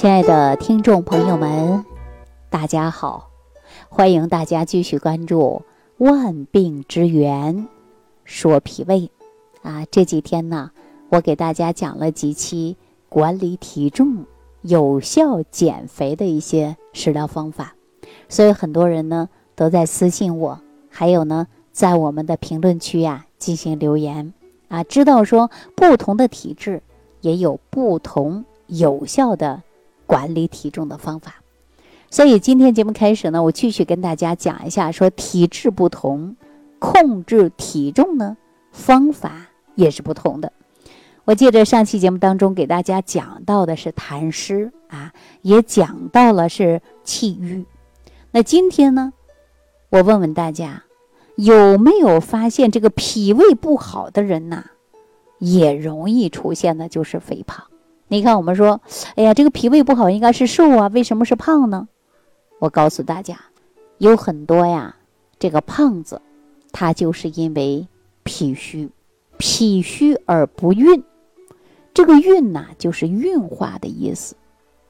亲爱的听众朋友们，大家好！欢迎大家继续关注《万病之源》，说脾胃啊。这几天呢，我给大家讲了几期管理体重、有效减肥的一些食疗方法，所以很多人呢都在私信我，还有呢在我们的评论区呀进行留言啊，知道说不同的体质也有不同有效的。管理体重的方法，所以今天节目开始呢，我继续跟大家讲一下，说体质不同，控制体重呢方法也是不同的。我记得上期节目当中给大家讲到的是痰湿啊，也讲到了是气郁。那今天呢，我问问大家，有没有发现这个脾胃不好的人呐，也容易出现的就是肥胖。你看，我们说，哎呀，这个脾胃不好应该是瘦啊，为什么是胖呢？我告诉大家，有很多呀，这个胖子，他就是因为脾虚，脾虚而不运。这个运呐，就是运化的意思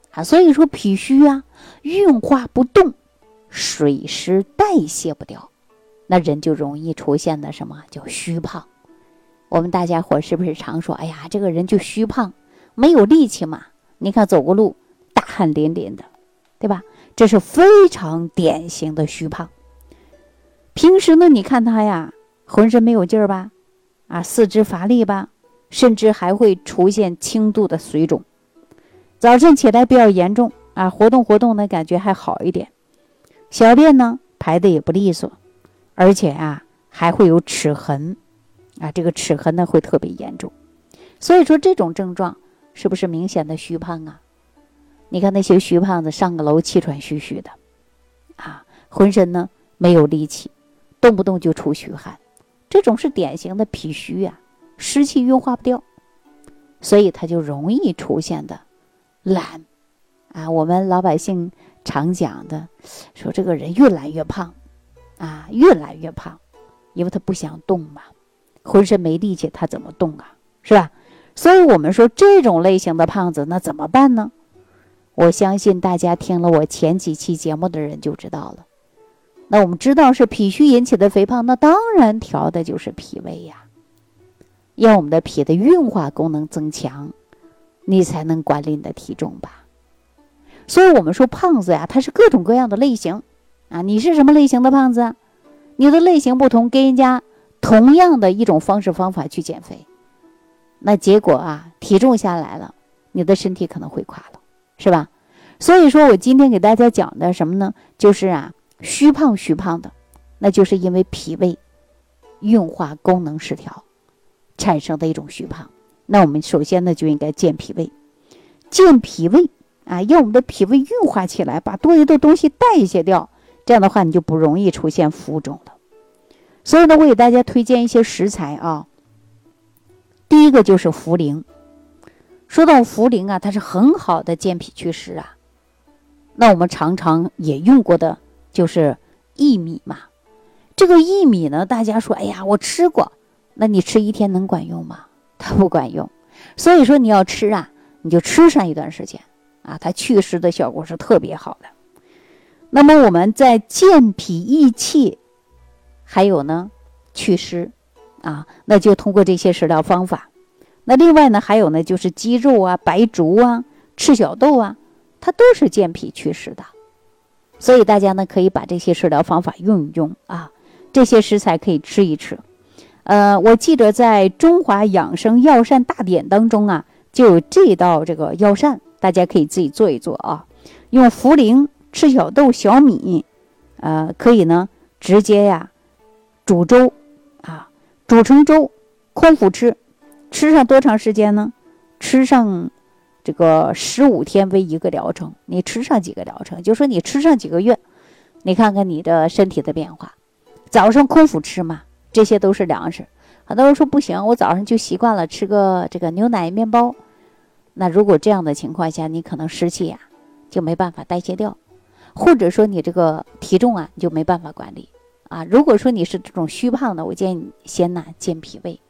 啊。所以说脾虚啊，运化不动，水湿代谢不掉，那人就容易出现的什么叫虚胖。我们大家伙是不是常说，哎呀，这个人就虚胖？没有力气嘛？你看走过路大汗淋淋的，对吧？这是非常典型的虚胖。平时呢，你看他呀，浑身没有劲儿吧？啊，四肢乏力吧？甚至还会出现轻度的水肿。早晨起来比较严重啊，活动活动呢，感觉还好一点。小便呢排的也不利索，而且啊还会有齿痕，啊，这个齿痕呢会特别严重。所以说这种症状。是不是明显的虚胖啊？你看那些虚胖子上个楼气喘吁吁的，啊，浑身呢没有力气，动不动就出虚汗，这种是典型的脾虚呀，湿气运化不掉，所以他就容易出现的懒啊。我们老百姓常讲的，说这个人越来越胖啊，越来越胖，因为他不想动嘛，浑身没力气，他怎么动啊？是吧？所以，我们说这种类型的胖子，那怎么办呢？我相信大家听了我前几期节目的人就知道了。那我们知道是脾虚引起的肥胖，那当然调的就是脾胃呀，让我们的脾的运化功能增强，你才能管理你的体重吧。所以，我们说胖子呀，它是各种各样的类型啊。你是什么类型的胖子？你的类型不同，跟人家同样的一种方式方法去减肥。那结果啊，体重下来了，你的身体可能会垮了，是吧？所以说我今天给大家讲的什么呢？就是啊，虚胖虚胖的，那就是因为脾胃运化功能失调产生的一种虚胖。那我们首先呢就应该健脾胃，健脾胃啊，让我们的脾胃运化起来，把多余的东西代谢掉，这样的话你就不容易出现浮肿了。所以呢，我给大家推荐一些食材啊。第一个就是茯苓。说到茯苓啊，它是很好的健脾祛湿啊。那我们常常也用过的就是薏米嘛。这个薏米呢，大家说，哎呀，我吃过，那你吃一天能管用吗？它不管用。所以说你要吃啊，你就吃上一段时间啊，它祛湿的效果是特别好的。那么我们在健脾益气，还有呢，祛湿。啊，那就通过这些食疗方法。那另外呢，还有呢，就是鸡肉啊、白术啊、赤小豆啊，它都是健脾祛湿的。所以大家呢，可以把这些食疗方法用一用啊。这些食材可以吃一吃。呃，我记得在《中华养生药膳大典》当中啊，就有这道这个药膳，大家可以自己做一做啊。用茯苓、赤小豆、小米，呃，可以呢直接呀煮粥。煮成粥，空腹吃，吃上多长时间呢？吃上这个十五天为一个疗程。你吃上几个疗程？就说你吃上几个月，你看看你的身体的变化。早上空腹吃嘛，这些都是粮食。很多人说不行，我早上就习惯了吃个这个牛奶面包。那如果这样的情况下，你可能湿气呀就没办法代谢掉，或者说你这个体重啊你就没办法管理。啊，如果说你是这种虚胖的，我建议你先呢健脾胃，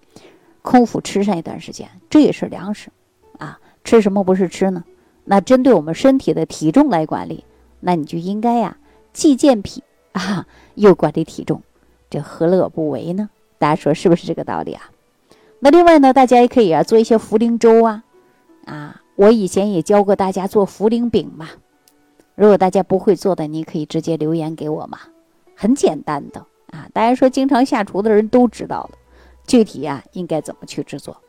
空腹吃上一段时间，这也是粮食，啊，吃什么不是吃呢？那针对我们身体的体重来管理，那你就应该呀，既健脾啊，又管理体重，这何乐而不为呢？大家说是不是这个道理啊？那另外呢，大家也可以啊做一些茯苓粥啊，啊，我以前也教过大家做茯苓饼嘛。如果大家不会做的，你可以直接留言给我嘛，很简单的啊。大家说经常下厨的人都知道了，具体啊应该怎么去制作。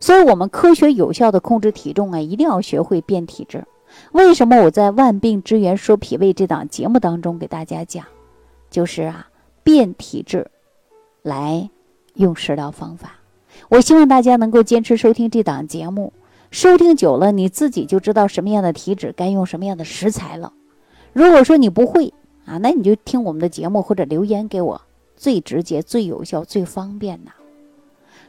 所以，我们科学有效的控制体重啊，一定要学会变体质。为什么我在《万病之源说脾胃》这档节目当中给大家讲，就是啊变体质，来用食疗方法。我希望大家能够坚持收听这档节目，收听久了，你自己就知道什么样的体质该用什么样的食材了。如果说你不会啊，那你就听我们的节目或者留言给我，最直接、最有效、最方便呐。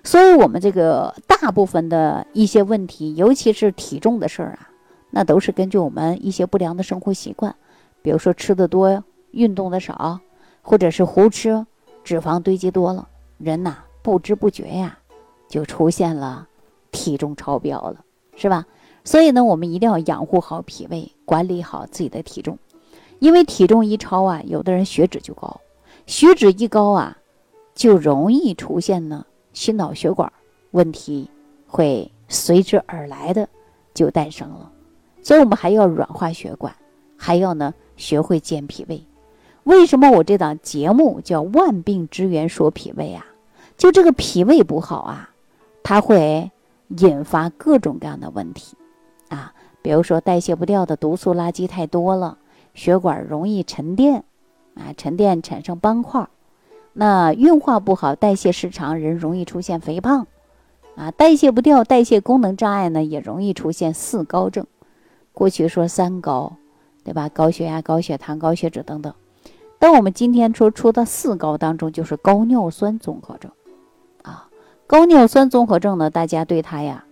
所以，我们这个大部分的一些问题，尤其是体重的事儿啊，那都是根据我们一些不良的生活习惯，比如说吃的多、运动的少，或者是胡吃，脂肪堆积多了，人呐不知不觉呀就出现了体重超标了，是吧？所以呢，我们一定要养护好脾胃，管理好自己的体重，因为体重一超啊，有的人血脂就高，血脂一高啊，就容易出现呢。心脑血管问题会随之而来的就诞生了，所以我们还要软化血管，还要呢学会健脾胃。为什么我这档节目叫《万病之源说脾胃》啊？就这个脾胃不好啊，它会引发各种各样的问题啊，比如说代谢不掉的毒素垃圾太多了，血管容易沉淀啊，沉淀产生斑块。那运化不好，代谢失常，人容易出现肥胖，啊，代谢不掉，代谢功能障碍呢，也容易出现四高症。过去说三高，对吧？高血压、高血糖、高血脂等等。但我们今天说出的四高当中，就是高尿酸综合症，啊，高尿酸综合症呢，大家对它呀，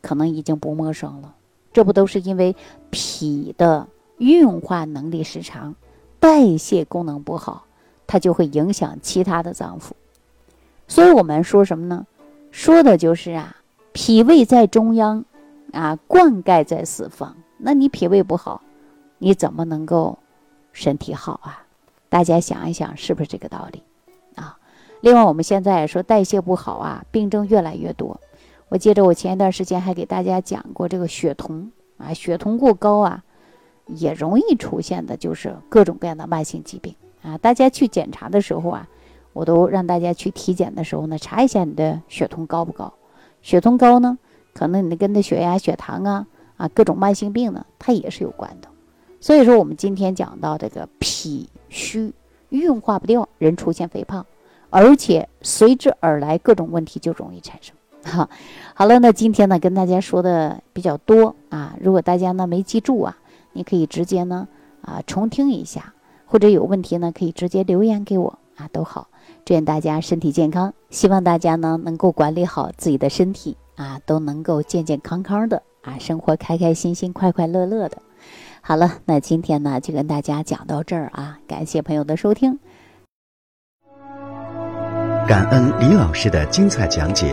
可能已经不陌生了。这不都是因为脾的运化能力失常，代谢功能不好。它就会影响其他的脏腑，所以我们说什么呢？说的就是啊，脾胃在中央，啊，灌溉在四方。那你脾胃不好，你怎么能够身体好啊？大家想一想，是不是这个道理啊？另外，我们现在说代谢不好啊，病症越来越多。我记着我前一段时间还给大家讲过这个血酮啊，血酮过高啊，也容易出现的就是各种各样的慢性疾病。啊，大家去检查的时候啊，我都让大家去体检的时候呢，查一下你的血酮高不高。血酮高呢，可能你跟的血压、血糖啊啊各种慢性病呢，它也是有关的。所以说，我们今天讲到这个脾虚运化不掉，人出现肥胖，而且随之而来各种问题就容易产生。哈，好了，那今天呢跟大家说的比较多啊，如果大家呢没记住啊，你可以直接呢啊重听一下。或者有问题呢，可以直接留言给我啊，都好。祝愿大家身体健康，希望大家呢能够管理好自己的身体啊，都能够健健康康的啊，生活开开心心、快快乐乐的。好了，那今天呢就跟大家讲到这儿啊，感谢朋友的收听，感恩李老师的精彩讲解。